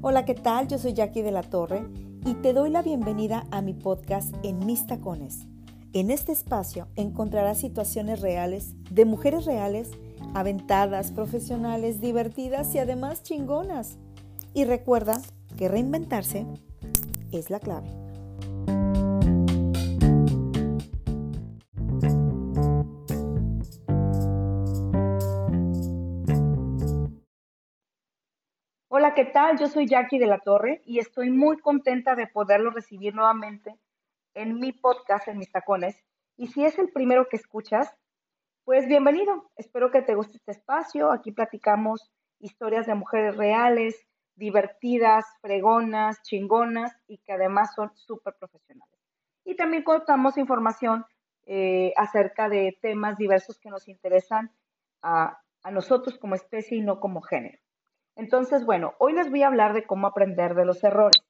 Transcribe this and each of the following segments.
Hola, ¿qué tal? Yo soy Jackie de la Torre y te doy la bienvenida a mi podcast En mis tacones. En este espacio encontrarás situaciones reales de mujeres reales, aventadas, profesionales, divertidas y además chingonas. Y recuerda que reinventarse es la clave. ¿Qué tal? Yo soy Jackie de la Torre y estoy muy contenta de poderlo recibir nuevamente en mi podcast, en mis tacones. Y si es el primero que escuchas, pues bienvenido. Espero que te guste este espacio. Aquí platicamos historias de mujeres reales, divertidas, fregonas, chingonas y que además son súper profesionales. Y también contamos información eh, acerca de temas diversos que nos interesan a nosotros como especie y no como género. Entonces, bueno, hoy les voy a hablar de cómo aprender de los errores.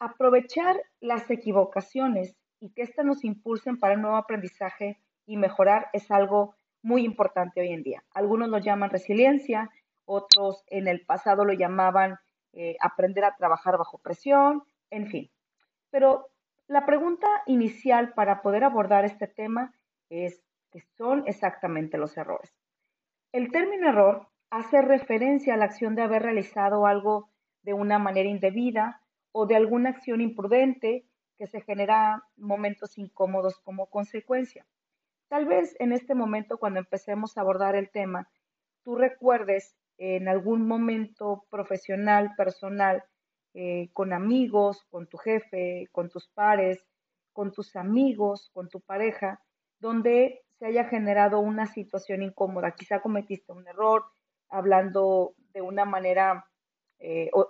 Aprovechar las equivocaciones y que éstas nos impulsen para un nuevo aprendizaje y mejorar es algo muy importante hoy en día. Algunos lo llaman resiliencia, otros en el pasado lo llamaban eh, aprender a trabajar bajo presión, en fin. Pero la pregunta inicial para poder abordar este tema es qué son exactamente los errores. El término error hace referencia a la acción de haber realizado algo de una manera indebida o de alguna acción imprudente que se genera momentos incómodos como consecuencia. Tal vez en este momento, cuando empecemos a abordar el tema, tú recuerdes en algún momento profesional, personal, eh, con amigos, con tu jefe, con tus pares, con tus amigos, con tu pareja, donde se haya generado una situación incómoda. Quizá cometiste un error, hablando de una manera eh, o,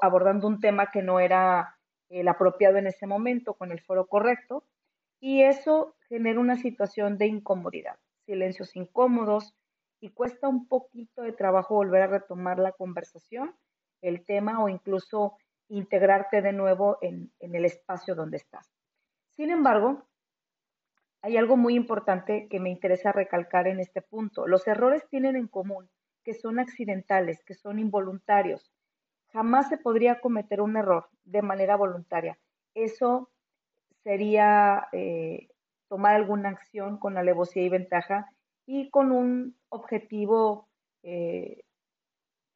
abordando un tema que no era el apropiado en ese momento con el foro correcto y eso genera una situación de incomodidad, silencios incómodos y cuesta un poquito de trabajo volver a retomar la conversación, el tema o incluso integrarte de nuevo en, en el espacio donde estás. Sin embargo, hay algo muy importante que me interesa recalcar en este punto. Los errores tienen en común que son accidentales, que son involuntarios. Jamás se podría cometer un error de manera voluntaria. Eso sería eh, tomar alguna acción con alevosía y ventaja y con un objetivo eh,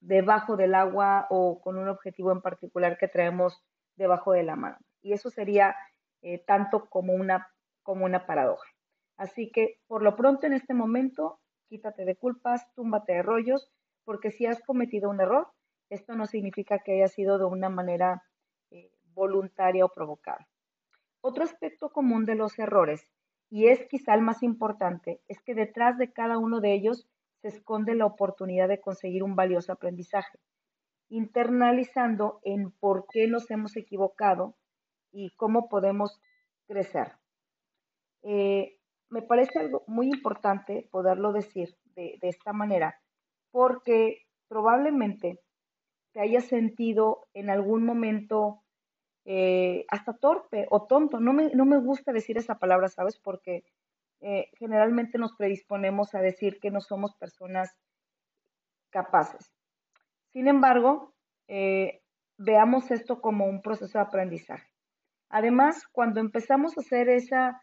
debajo del agua o con un objetivo en particular que traemos debajo de la mano. Y eso sería eh, tanto como una, como una paradoja. Así que por lo pronto en este momento quítate de culpas, túmbate de rollos, porque si has cometido un error, esto no significa que haya sido de una manera eh, voluntaria o provocada. Otro aspecto común de los errores, y es quizá el más importante, es que detrás de cada uno de ellos se esconde la oportunidad de conseguir un valioso aprendizaje, internalizando en por qué nos hemos equivocado y cómo podemos crecer. Eh, me parece algo muy importante poderlo decir de, esta manera, porque probablemente te hayas sentido en algún momento eh, hasta torpe o tonto. No me, no me, gusta decir esa palabra, ¿sabes? Porque eh, generalmente nos predisponemos a decir que no somos personas capaces. Sin embargo, eh, veamos esto como un proceso de aprendizaje. Además, cuando empezamos a hacer esa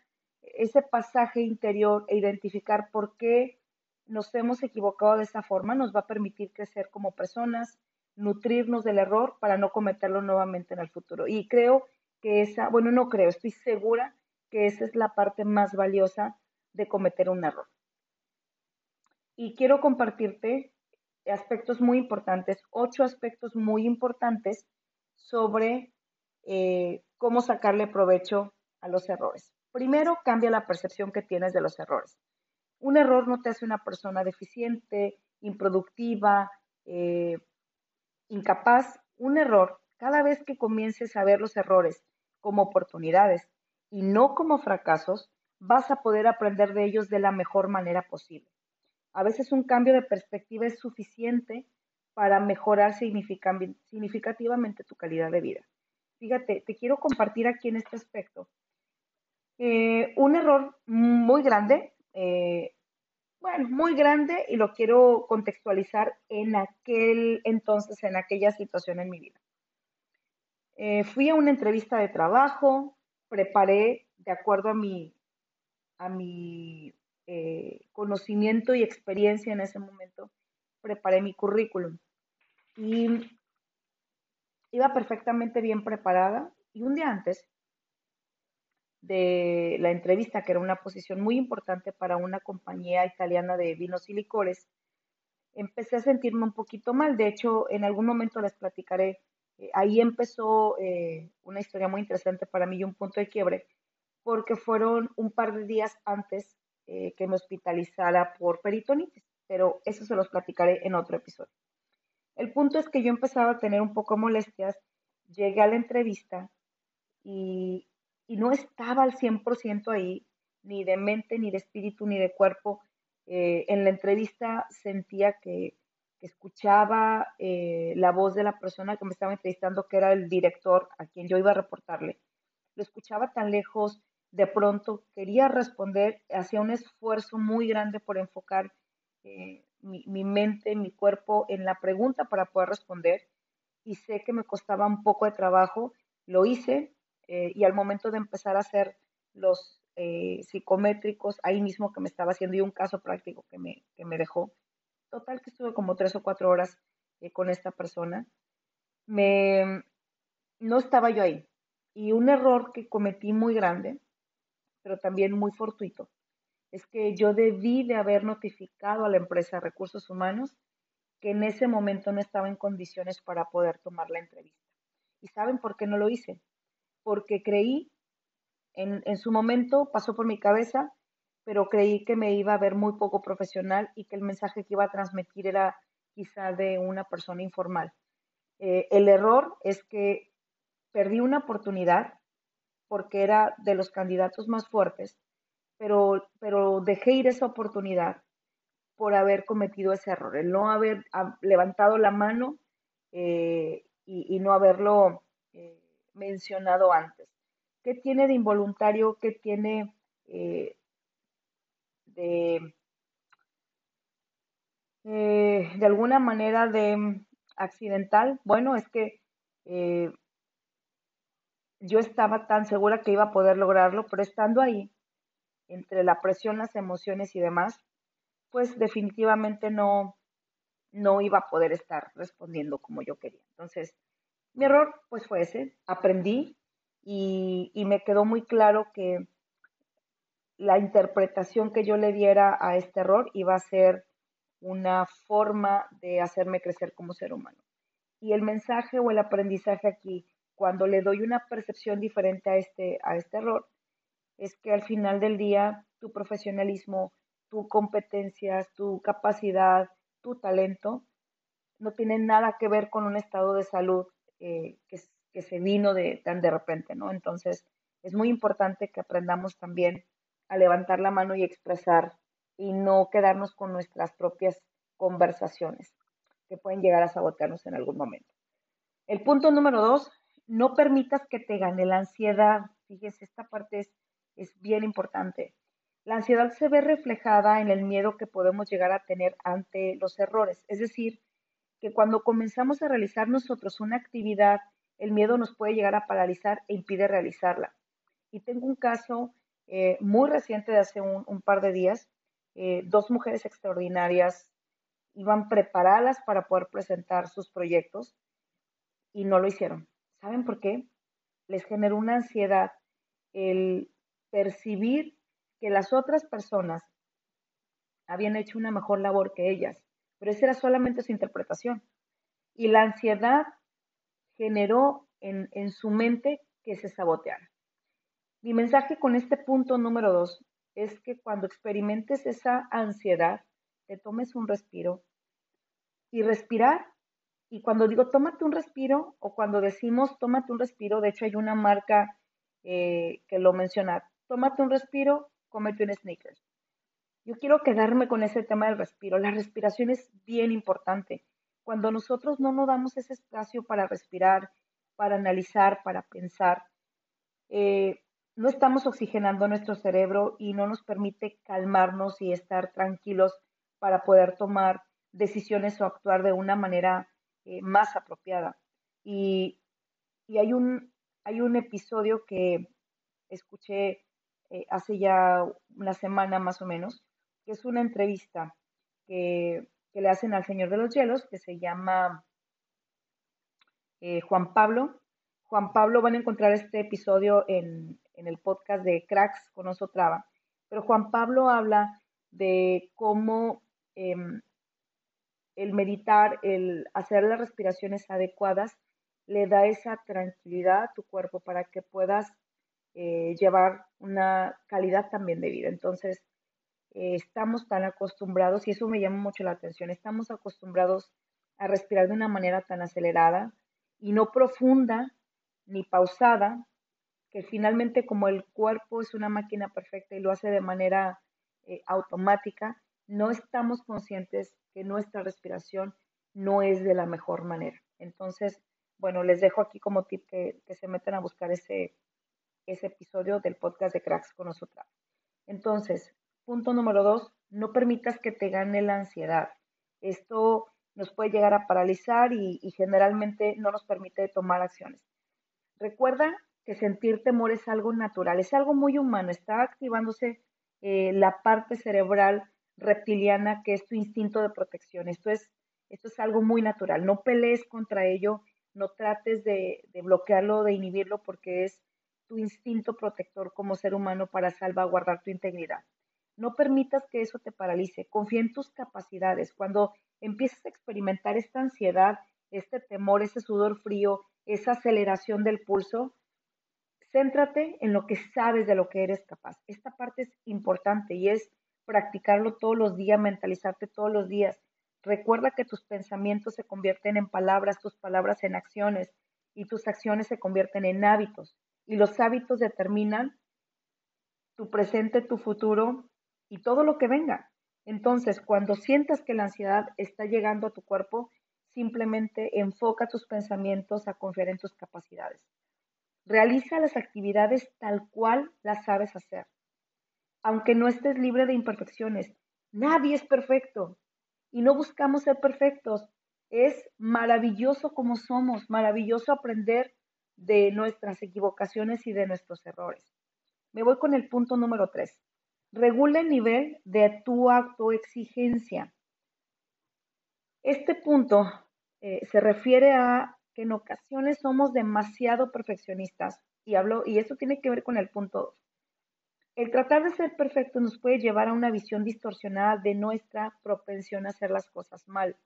ese pasaje interior e identificar por qué nos hemos equivocado de esa forma nos va a permitir crecer como personas, nutrirnos del error para no cometerlo nuevamente en el futuro. Y creo que esa, bueno, no creo, estoy segura que esa es la parte más valiosa de cometer un error. Y quiero compartirte aspectos muy importantes, ocho aspectos muy importantes sobre eh, cómo sacarle provecho a los errores. Primero, cambia la percepción que tienes de los errores. Un error no te hace una persona deficiente, improductiva, eh, incapaz. Un error, cada vez que comiences a ver los errores como oportunidades y no como fracasos, vas a poder aprender de ellos de la mejor manera posible. A veces un cambio de perspectiva es suficiente para mejorar significativamente tu calidad de vida. Fíjate, te quiero compartir aquí en este aspecto eh, un error muy grande, eh, bueno, muy grande y lo quiero contextualizar en aquel entonces, en aquella situación en mi vida. Eh, fui a una entrevista de trabajo, preparé de acuerdo a mi, a mi conocimiento y experiencia en ese momento, preparé mi currículum. Y iba perfectamente bien preparada y un día antes de la entrevista, que era una posición muy importante para una compañía italiana de vinos y licores, empecé a sentirme un poquito mal. De hecho, en algún momento les platicaré, eh, ahí empezó eh, una historia muy interesante para mí y un punto de quiebre, porque fueron un par de días antes eh, que me hospitalizara por peritonitis, pero eso se los platicaré en otro episodio. El punto es que yo empezaba a tener un poco molestias, llegué a la entrevista y, y no estaba al 100% ahí, ni de mente, ni de espíritu, ni de cuerpo. Eh, en la entrevista sentía que, escuchaba eh, la voz de la persona que me estaba entrevistando, que era el director a quien yo iba a reportarle. Lo escuchaba tan lejos, de pronto quería responder, hacía un esfuerzo muy grande por enfocar eh, mi, mi, mente, mi cuerpo en la pregunta para poder responder y sé que me costaba un poco de trabajo, lo hice, eh, y al momento de empezar a hacer los eh, psicométricos, ahí mismo que me estaba haciendo y un caso práctico que me, que me dejó, total que estuve como tres o cuatro horas eh, con esta persona, me, no estaba yo ahí. Y un error que cometí muy grande, pero también muy fortuito, es que yo debí de haber notificado a la empresa recursos humanos que en ese momento no estaba en condiciones para poder tomar la entrevista. ¿Y saben por qué no lo hice? Porque creí, en, en su momento pasó por mi cabeza, pero creí que me iba a ver muy poco profesional y que el mensaje que iba a transmitir era quizá de una persona informal. Eh, el error es que perdí una oportunidad porque era de los candidatos más fuertes, pero, pero dejé ir esa oportunidad por haber cometido ese error, el no haber levantado la mano eh, y, y, no haberlo eh, mencionado antes. ¿Qué tiene de involuntario? ¿Qué tiene eh, de, eh, de alguna manera de accidental? Bueno, es que eh, yo estaba tan segura que iba a poder lograrlo, pero estando ahí, entre la presión, las emociones y demás, pues definitivamente no, no iba a poder estar respondiendo como yo quería. Entonces, mi error pues fue ese, aprendí y, me quedó muy claro que la interpretación que yo le diera a este error iba a ser una forma de hacerme crecer como ser humano. Y el mensaje o el aprendizaje aquí, cuando le doy una percepción diferente a este, a este error, es que al final del día tu profesionalismo, tu competencias, tu capacidad, tu talento, no tienen nada que ver con un estado de salud eh, que, se vino tan de repente, ¿no? Entonces, es muy importante que aprendamos también a levantar la mano y expresar y no quedarnos con nuestras propias conversaciones que pueden llegar a sabotearnos en algún momento. El punto número dos, no permitas que te gane la ansiedad. Fíjese, esta parte es, es bien importante. La ansiedad se ve reflejada en el miedo que podemos llegar a tener ante los errores, es decir, que cuando comenzamos a realizar nosotros una actividad, el miedo nos puede llegar a paralizar e impide realizarla. Y tengo un caso eh, muy reciente de hace un, par de días. Eh, dos mujeres extraordinarias iban preparadas para poder presentar sus proyectos y no lo hicieron. ¿Saben por qué? Les generó una ansiedad el percibir que las otras personas habían hecho una mejor labor que ellas pero esa era solamente su interpretación. Y la ansiedad generó en, en su mente que se saboteara. Mi mensaje con este punto número dos es que cuando experimentes esa ansiedad, te tomes un respiro y respirar. Y cuando digo tómate un respiro o cuando decimos tómate un respiro, de hecho hay una marca eh, que lo menciona, tómate un respiro, cómete un sneakers. Yo quiero quedarme con ese tema del respiro. La respiración es bien importante. Cuando nosotros no nos damos ese espacio para respirar, para analizar, para pensar, eh, no estamos oxigenando nuestro cerebro y no nos permite calmarnos y estar tranquilos para poder tomar decisiones o actuar de una manera eh, más apropiada. Y y hay un, hay un episodio que escuché eh, hace ya una semana más o menos, que es una entrevista que, le hacen al Señor de los Hielos, que se llama eh, Juan Pablo. Juan Pablo van a encontrar este episodio en, en el podcast de Cracks con Oso Traba, pero Juan Pablo habla de cómo em, el meditar, el hacer las respiraciones adecuadas, le da esa tranquilidad a tu cuerpo para que puedas eh, llevar una calidad también de vida. Entonces, eh, estamos tan acostumbrados, y eso me llama mucho la atención, estamos acostumbrados a respirar de una manera tan acelerada y no profunda ni pausada, que finalmente como el cuerpo es una máquina perfecta y lo hace de manera eh, automática, no estamos conscientes que nuestra respiración no es de la mejor manera. Entonces, bueno, les dejo aquí como tip que, se metan a buscar ese, ese episodio del podcast de Cracks con nosotras. Entonces, punto número dos, no permitas que te gane la ansiedad. Esto nos puede llegar a paralizar y, generalmente no nos permite tomar acciones. Recuerda que sentir temor es algo natural, es algo muy humano, está activándose eh, la parte cerebral reptiliana que es tu instinto de protección. Esto es, esto es algo muy natural. No pelees contra ello, no trates de, de bloquearlo, de inhibirlo, porque es tu instinto protector como ser humano para salvaguardar tu integridad. No permitas que eso te paralice. Confía en tus capacidades. Cuando empieces a experimentar esta ansiedad, este temor, ese sudor frío, esa aceleración del pulso, céntrate en lo que sabes de lo que eres capaz. Esta parte es importante y es practicarlo todos los días, mentalizarte todos los días. Recuerda que tus pensamientos se convierten en palabras, tus palabras en acciones y tus acciones se convierten en hábitos. Y los hábitos determinan tu presente, tu futuro y todo lo que venga. Entonces, cuando sientas que la ansiedad está llegando a tu cuerpo, simplemente enfoca tus pensamientos a confiar en tus capacidades. Realiza las actividades tal cual las sabes hacer aunque no estés libre de imperfecciones. Nadie es perfecto y no buscamos ser perfectos. Es maravilloso como somos, maravilloso aprender de nuestras equivocaciones y de nuestros errores. Me voy con el punto número tres. Regula el nivel de tu autoexigencia. Este punto eh, se refiere a que en ocasiones somos demasiado perfeccionistas y hablo y eso tiene que ver con el punto. El tratar de ser perfecto nos puede llevar a una visión distorsionada de nuestra propensión a hacer las cosas mal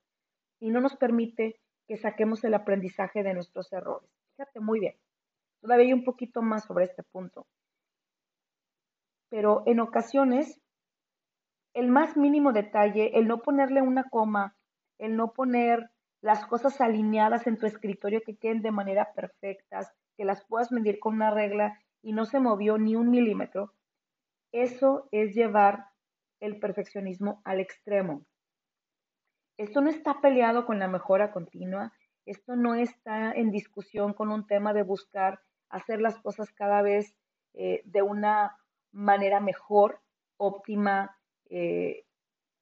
y no nos permite que saquemos el aprendizaje de nuestros errores. Fíjate muy bien. Todavía hay un poquito más sobre este punto. Pero en ocasiones, el más mínimo detalle, el no ponerle una coma, el no poner las cosas alineadas en tu escritorio que queden de manera perfectas, que las puedas medir con una regla y no se movió ni un milímetro, eso es llevar el perfeccionismo al extremo. Esto no está peleado con la mejora continua, esto no está en discusión con un tema de buscar hacer las cosas cada vez eh, de una manera mejor, óptima, eh,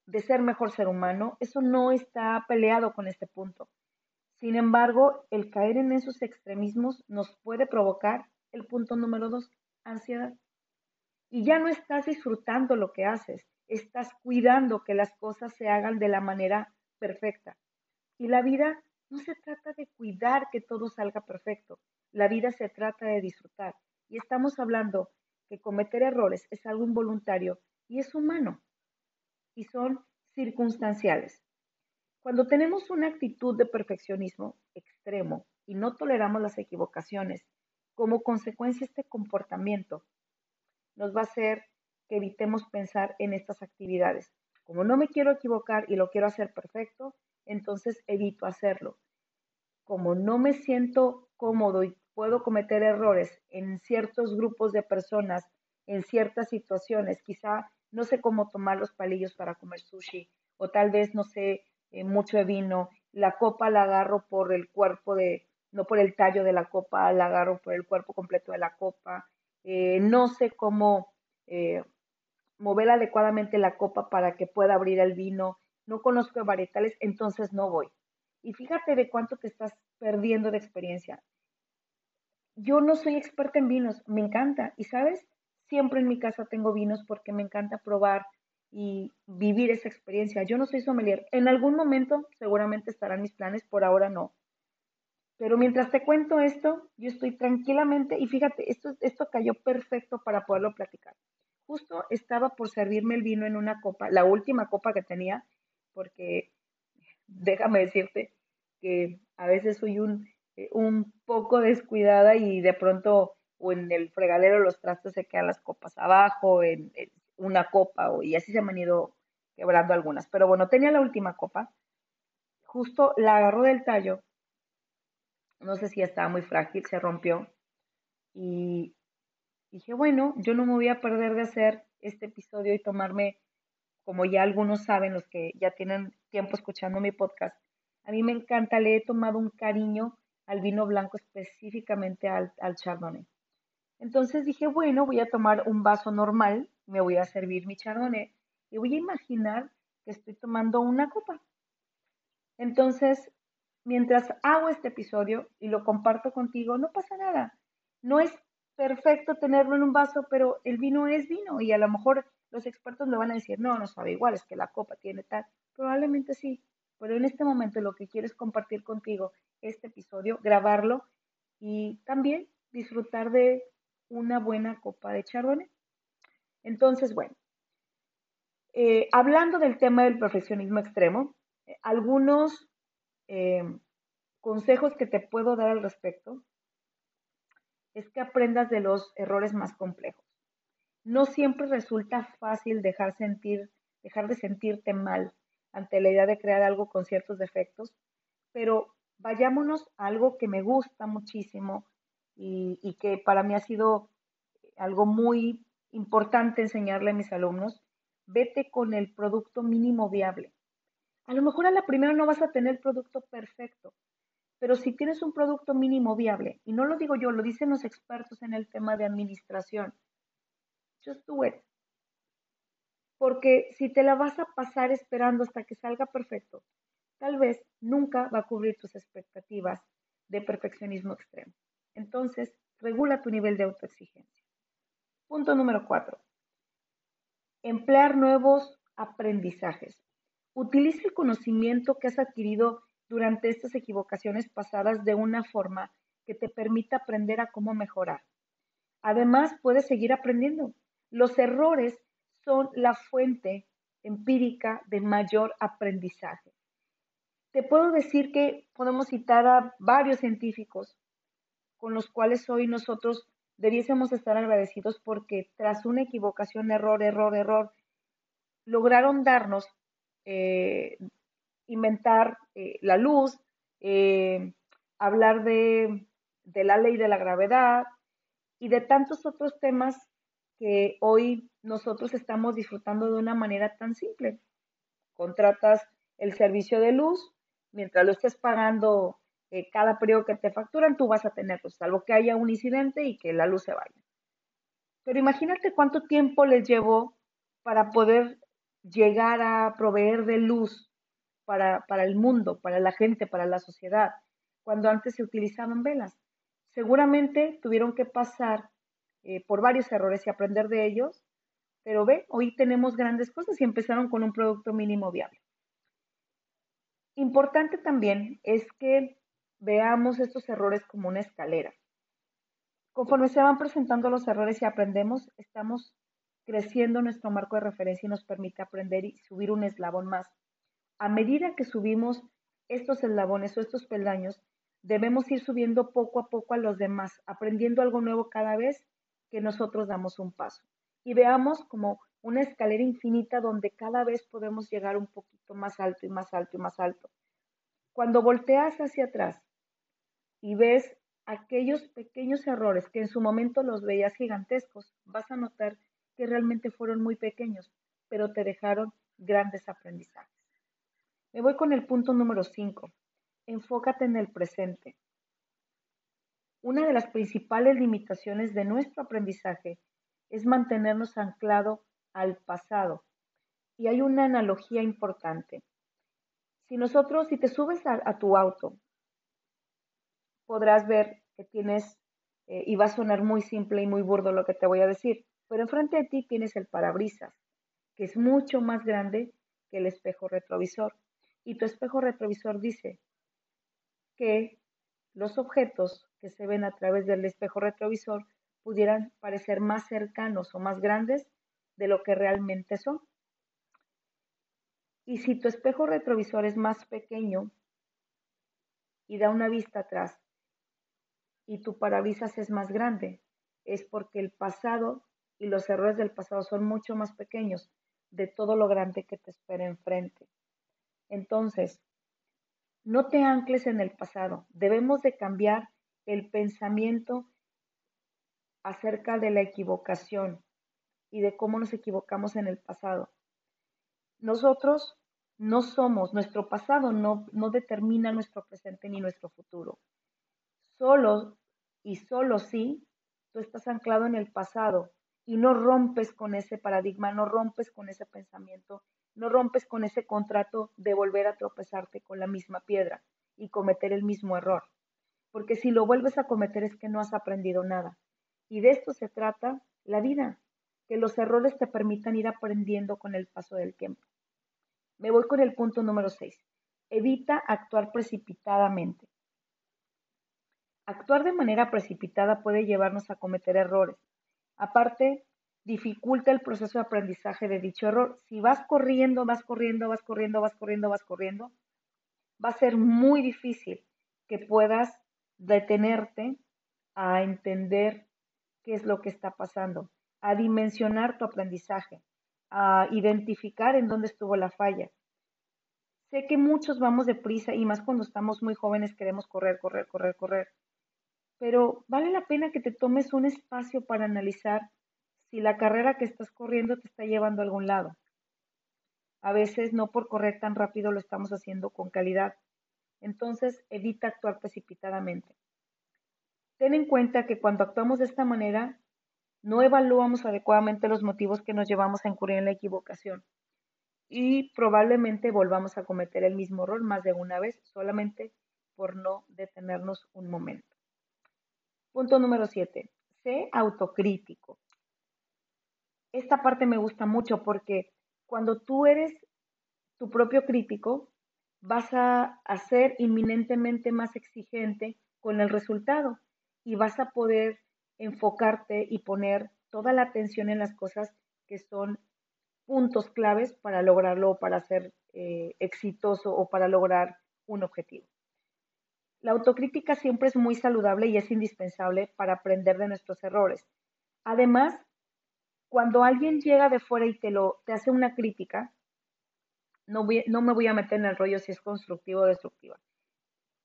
de ser mejor ser humano. Eso no está peleado con este punto. Sin embargo, el caer en esos extremismos nos puede provocar el punto número dos, ansiedad y ya no estás disfrutando lo que haces, estás cuidando que las cosas se hagan de la manera perfecta. Y la vida no se trata de cuidar que todo salga perfecto, la vida se trata de disfrutar. Y estamos hablando que cometer errores es algo involuntario y es humano y son circunstanciales. Cuando tenemos una actitud de perfeccionismo extremo y no toleramos las equivocaciones, como consecuencia este comportamiento nos va a hacer que evitemos pensar en estas actividades. Como no me quiero equivocar y lo quiero hacer perfecto, entonces evito hacerlo. Como no me siento cómodo y puedo cometer errores en ciertos grupos de personas, en ciertas situaciones, quizá no sé cómo tomar los palillos para comer sushi o tal vez no sé eh, mucho de vino, la copa la agarro por el cuerpo de, no por el tallo de la copa, la agarro por el cuerpo completo de la copa, eh, no sé cómo eh, mover adecuadamente la copa para que pueda abrir el vino, no conozco varietales, entonces no voy. Y fíjate de cuánto te estás perdiendo de experiencia. Yo no soy experta en vinos, me encanta. Y sabes, siempre en mi casa tengo vinos porque me encanta probar y vivir esa experiencia. Yo no soy sommelier. En algún momento seguramente estarán mis planes, por ahora no. Pero mientras te cuento esto, yo estoy tranquilamente, y fíjate, esto, esto cayó perfecto para poderlo platicar. Justo estaba por servirme el vino en una copa, la última copa que tenía, porque déjame decirte que a veces soy un, un poco descuidada y de pronto o en el fregadero los trastos se quedan las copas abajo, en, en una copa, y así se me han ido quebrando algunas. Pero bueno, tenía la última copa, justo la agarró del tallo no sé si estaba muy frágil, se rompió. Y dije, bueno, yo no me voy a perder de hacer este episodio y tomarme, como ya algunos saben, los que ya tienen tiempo escuchando mi podcast, a mí me encanta, le he tomado un cariño al vino blanco, específicamente al, chardonnay. Entonces dije, bueno, voy a tomar un vaso normal, me voy a servir mi chardonnay y voy a imaginar que estoy tomando una copa. Entonces mientras hago este episodio y lo comparto contigo, no pasa nada. No es perfecto tenerlo en un vaso, pero el vino es vino y a lo mejor los expertos me van a decir, no, no sabe igual, es que la copa tiene tal. Probablemente sí, pero en este momento lo que quiero es compartir contigo este episodio, grabarlo y también disfrutar de una buena copa de chardonnay. Entonces, bueno, eh, hablando del tema del perfeccionismo extremo, eh, algunos Em, consejos que te puedo dar al respecto es que aprendas de los errores más complejos. No siempre resulta fácil dejar, sentir, dejar de sentirte mal ante la idea de crear algo con ciertos defectos, pero vayámonos a algo que me gusta muchísimo y, que para mí ha sido algo muy importante enseñarle a mis alumnos. Vete con el producto mínimo viable. A lo mejor a la primera no vas a tener producto perfecto, pero si tienes un producto mínimo viable, y no lo digo yo, lo dicen los expertos en el tema de administración, just do it. Porque si te la vas a pasar esperando hasta que salga perfecto, tal vez nunca va a cubrir tus expectativas de perfeccionismo extremo. Entonces, regula tu nivel de autoexigencia. Punto número cuatro. Emplear nuevos aprendizajes. Utiliza el conocimiento que has adquirido durante estas equivocaciones pasadas de una forma que te permita aprender a cómo mejorar. Además, puedes seguir aprendiendo. Los errores son la fuente empírica de mayor aprendizaje. Te puedo decir que podemos citar a varios científicos con los cuales hoy nosotros debiésemos estar agradecidos porque tras una equivocación, error, error, error, lograron darnos eh, inventar eh, la luz, eh, hablar de, de la ley de la gravedad y de tantos otros temas que hoy nosotros estamos disfrutando de una manera tan simple. Contratas el servicio de luz, mientras lo estés pagando cada periodo que te facturan, tú vas a tenerlo, salvo que haya un incidente y que la luz se vaya. Pero imagínate cuánto tiempo les llevó para poder llegar a proveer de luz para, el mundo, para la gente, para la sociedad, cuando antes se utilizaban velas. Seguramente tuvieron que pasar eh, por varios errores y aprender de ellos, pero ve, hoy tenemos grandes cosas y empezaron con un producto mínimo viable. Importante también es que veamos estos errores como una escalera. Conforme se van presentando los errores y aprendemos, estamos creciendo nuestro marco de referencia y nos permite aprender y subir un eslabón más. A medida que subimos estos eslabones o estos peldaños, debemos ir subiendo poco a poco a los demás, aprendiendo algo nuevo cada vez que nosotros damos un paso. Y veamos como una escalera infinita donde cada vez podemos llegar un poquito más alto y más alto y más alto. Cuando volteas hacia atrás y ves aquellos pequeños errores que en su momento los veías gigantescos, vas a notar que realmente fueron muy pequeños, pero te dejaron grandes aprendizajes. Me voy con el punto número 5. Enfócate en el presente. Una de las principales limitaciones de nuestro aprendizaje es mantenernos anclado al pasado. Y hay una analogía importante. Si nosotros, si te subes a, tu auto, podrás ver que tienes eh, y va a sonar muy simple y muy burdo lo que te voy a decir, pero enfrente de ti tienes el parabrisas, que es mucho más grande que el espejo retrovisor. Y tu espejo retrovisor dice que los objetos que se ven a través del espejo retrovisor pudieran parecer más cercanos o más grandes de lo que realmente son. Y si tu espejo retrovisor es más pequeño y da una vista atrás y tu parabrisas es más grande, es porque el pasado y los errores del pasado son mucho más pequeños de todo lo grande que te espera enfrente. Entonces, no te ancles en el pasado. Debemos de cambiar el pensamiento acerca de la equivocación y de cómo nos equivocamos en el pasado. Nosotros no somos, nuestro pasado no, no determina nuestro presente ni nuestro futuro. Solo y solo si tú estás anclado en el pasado y no rompes con ese paradigma, no rompes con ese pensamiento, no rompes con ese contrato de volver a tropezarte con la misma piedra y cometer el mismo error. Porque si lo vuelves a cometer es que no has aprendido nada. Y de esto se trata la vida, que los errores te permitan ir aprendiendo con el paso del tiempo. Me voy con el punto número 6. Evita actuar precipitadamente. Actuar de manera precipitada puede llevarnos a cometer errores. Aparte, dificulta el proceso de aprendizaje de dicho error. Si vas corriendo, vas corriendo, vas corriendo, vas corriendo, vas corriendo, va a ser muy difícil que puedas detenerte a entender qué es lo que está pasando, a dimensionar tu aprendizaje, a identificar en dónde estuvo la falla. Sé que muchos vamos deprisa y más cuando estamos muy jóvenes queremos correr, correr, correr, correr. Pero vale la pena que te tomes un espacio para analizar si la carrera que estás corriendo te está llevando a algún lado. A veces no por correr tan rápido lo estamos haciendo con calidad. Entonces evita actuar precipitadamente. Ten en cuenta que cuando actuamos de esta manera, no evaluamos adecuadamente los motivos que nos llevamos a incurrir en la equivocación y probablemente volvamos a cometer el mismo error más de una vez solamente por no detenernos un momento. Punto número 7. Sé autocrítico. Esta parte me gusta mucho porque cuando tú eres tu propio crítico, vas a, a ser inminentemente más exigente con el resultado y vas a poder enfocarte y poner toda la atención en las cosas que son puntos claves para lograrlo para ser eh, exitoso o para lograr un objetivo. La autocrítica siempre es muy saludable y es indispensable para aprender de nuestros errores. Además, cuando alguien llega de fuera y te, lo, te hace una crítica, no, no me voy a meter en el rollo si es constructiva o destructiva.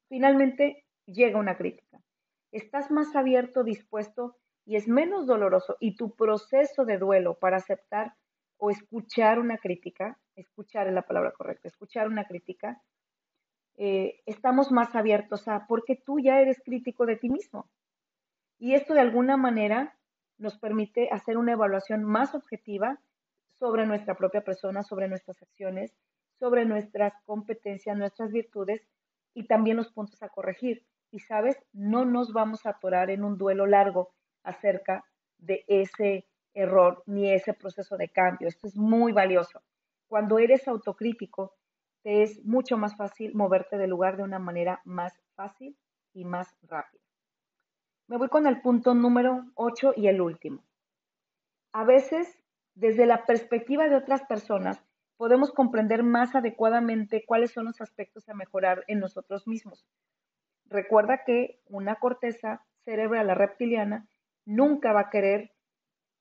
Finalmente llega una crítica. Estás más abierto, dispuesto y es menos doloroso y tu proceso de duelo para aceptar o escuchar una crítica, escuchar es la palabra correcta, escuchar una crítica, eh, estamos más abiertos a, porque tú ya eres crítico de ti mismo. Y esto de alguna manera nos permite hacer una evaluación más objetiva sobre nuestra propia persona, sobre nuestras acciones, sobre nuestras competencias, nuestras virtudes y también los puntos a corregir. Y sabes, no nos vamos a atorar en un duelo largo acerca de ese error ni ese proceso de cambio. Esto es muy valioso. Cuando eres autocrítico, te es mucho más fácil moverte del lugar de una manera más fácil y más rápida. Me voy con el punto número 8 y el último. A veces, desde la perspectiva de otras personas, podemos comprender más adecuadamente cuáles son los aspectos a mejorar en nosotros mismos. Recuerda que una corteza cerebral reptiliana nunca va a querer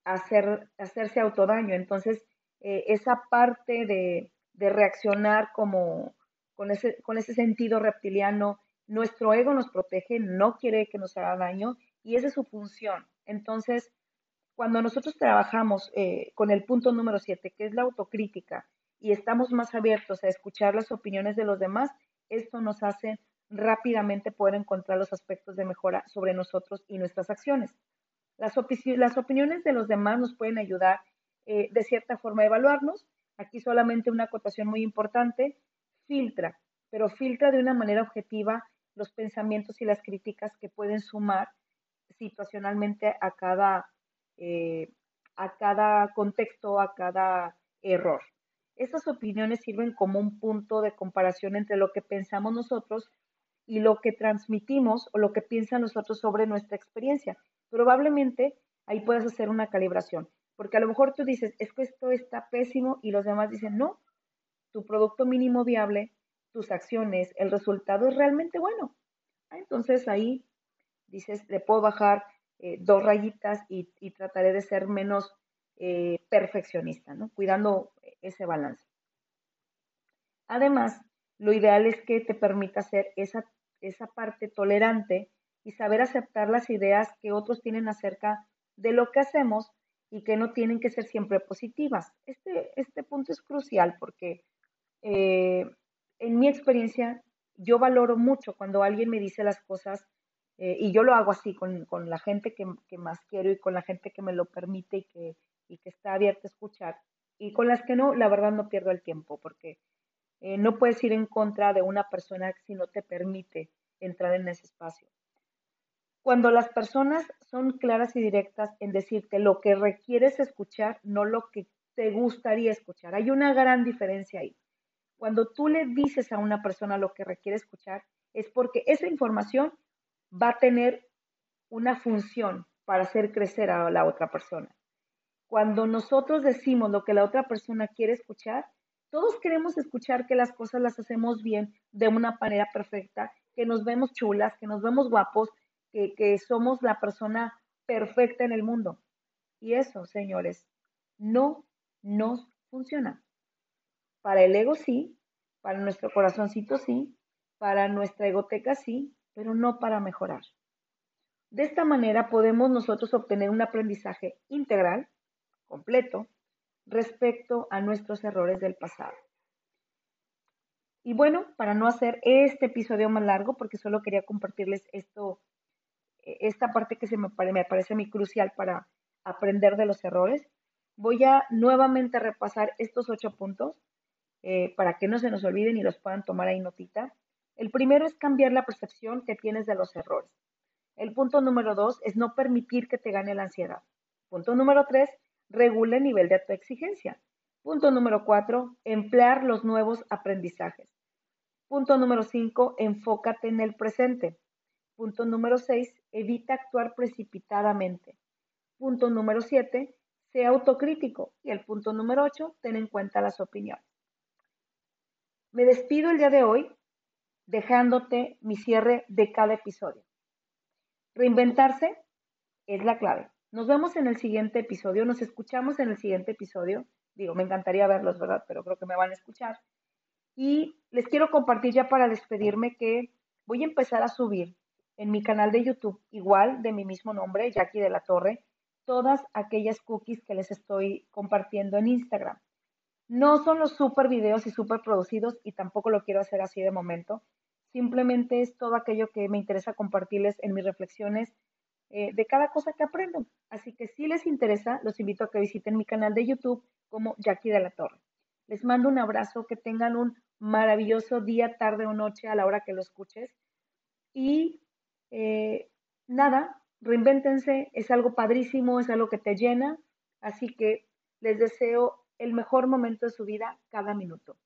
hacer, hacerse autodaño. Entonces, eh, esa parte de, reaccionar como con ese, con ese sentido reptiliano, nuestro ego nos protege, no quiere que nos haga daño y esa es su función. Entonces, cuando nosotros trabajamos eh, con el punto número 7, que es la autocrítica, y estamos más abiertos a escuchar las opiniones de los demás, esto nos hace rápidamente poder encontrar los aspectos de mejora sobre nosotros y nuestras acciones. Las, opiniones de los demás nos pueden ayudar eh, de cierta forma a evaluarnos. Aquí solamente una acotación muy importante, filtra, pero filtra de una manera objetiva los pensamientos y las críticas que pueden sumar situacionalmente a cada, eh, a cada contexto, a cada error. Esas opiniones sirven como un punto de comparación entre lo que pensamos nosotros y lo que transmitimos o lo que piensan nosotros sobre nuestra experiencia. Probablemente ahí puedes hacer una calibración, porque a lo mejor tú dices, es que esto está pésimo y los demás dicen, no, tu producto mínimo viable, tus acciones, el resultado es realmente bueno. Ah, entonces ahí dices, le puedo bajar eh, dos rayitas y, trataré de ser menos eh, perfeccionista, ¿no? cuidando ese balance. Además, lo ideal es que te permita ser esa, esa parte tolerante y saber aceptar las ideas que otros tienen acerca de lo que hacemos y que no tienen que ser siempre positivas. Este, este punto es crucial porque eh, en mi experiencia yo valoro mucho cuando alguien me dice las cosas eh, y yo lo hago así con, la gente que, más quiero y con la gente que me lo permite y que, y que está abierta a escuchar. Y con las que no, la verdad no pierdo el tiempo porque eh, no puedes ir en contra de una persona si no te permite entrar en ese espacio. Cuando las personas son claras y directas en decirte lo que requieres escuchar, no lo que te gustaría escuchar. Hay una gran diferencia ahí. Cuando tú le dices a una persona lo que requiere escuchar, es porque esa información va a tener una función para hacer crecer a la otra persona. Cuando nosotros decimos lo que la otra persona quiere escuchar, todos queremos escuchar que las cosas las hacemos bien, de una manera perfecta, que nos vemos chulas, que nos vemos guapos, que, que somos la persona perfecta en el mundo. Y eso, señores, no nos funciona. Para el ego sí, para nuestro corazoncito sí, para nuestra egoteca sí, pero no para mejorar. De esta manera podemos nosotros obtener un aprendizaje integral, completo, respecto a nuestros errores del pasado. Y bueno, para no hacer este episodio más largo, porque solo quería compartirles esto, e, esta parte que se me, me parece muy crucial para aprender de los errores, voy a nuevamente repasar estos ocho puntos eh, para que no se nos olviden y los puedan tomar ahí notita. El primero es cambiar la percepción que tienes de los errores. El punto número dos es no permitir que te gane la ansiedad. Punto número tres, regula el nivel de tu exigencia. Punto número cuatro, emplear los nuevos aprendizajes. Punto número cinco, enfócate en el presente. Punto número seis, evita actuar precipitadamente. Punto número siete, sea autocrítico. Y el punto número ocho, ten en cuenta las opiniones. Me despido el día de hoy dejándote mi cierre de cada episodio. Reinventarse es la clave. Nos vemos en el siguiente episodio, nos escuchamos en el siguiente episodio. Digo, me encantaría verlos, ¿verdad? Pero creo que me van a escuchar. Y les quiero compartir ya para despedirme que voy a empezar a subir en mi canal de YouTube, igual de mi mismo nombre, Jackie de la Torre, todas aquellas cookies que les estoy compartiendo en Instagram. No son los super videos y super producidos y tampoco lo quiero hacer así de momento. Simplemente es todo aquello que me interesa compartirles en mis reflexiones eh, de cada cosa que aprendo. Así que si les interesa, los invito a que visiten mi canal de YouTube como Jackie de la Torre. Les mando un abrazo, que tengan un maravilloso día, tarde o noche a la hora que lo escuches. Y eh, nada, reinvéntense, es algo padrísimo, es algo que te llena. Así que les deseo el mejor momento de su vida cada minuto.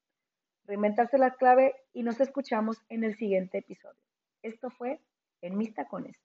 Reinventarse la clave y nos escuchamos en el siguiente episodio. Esto fue En mis tacones.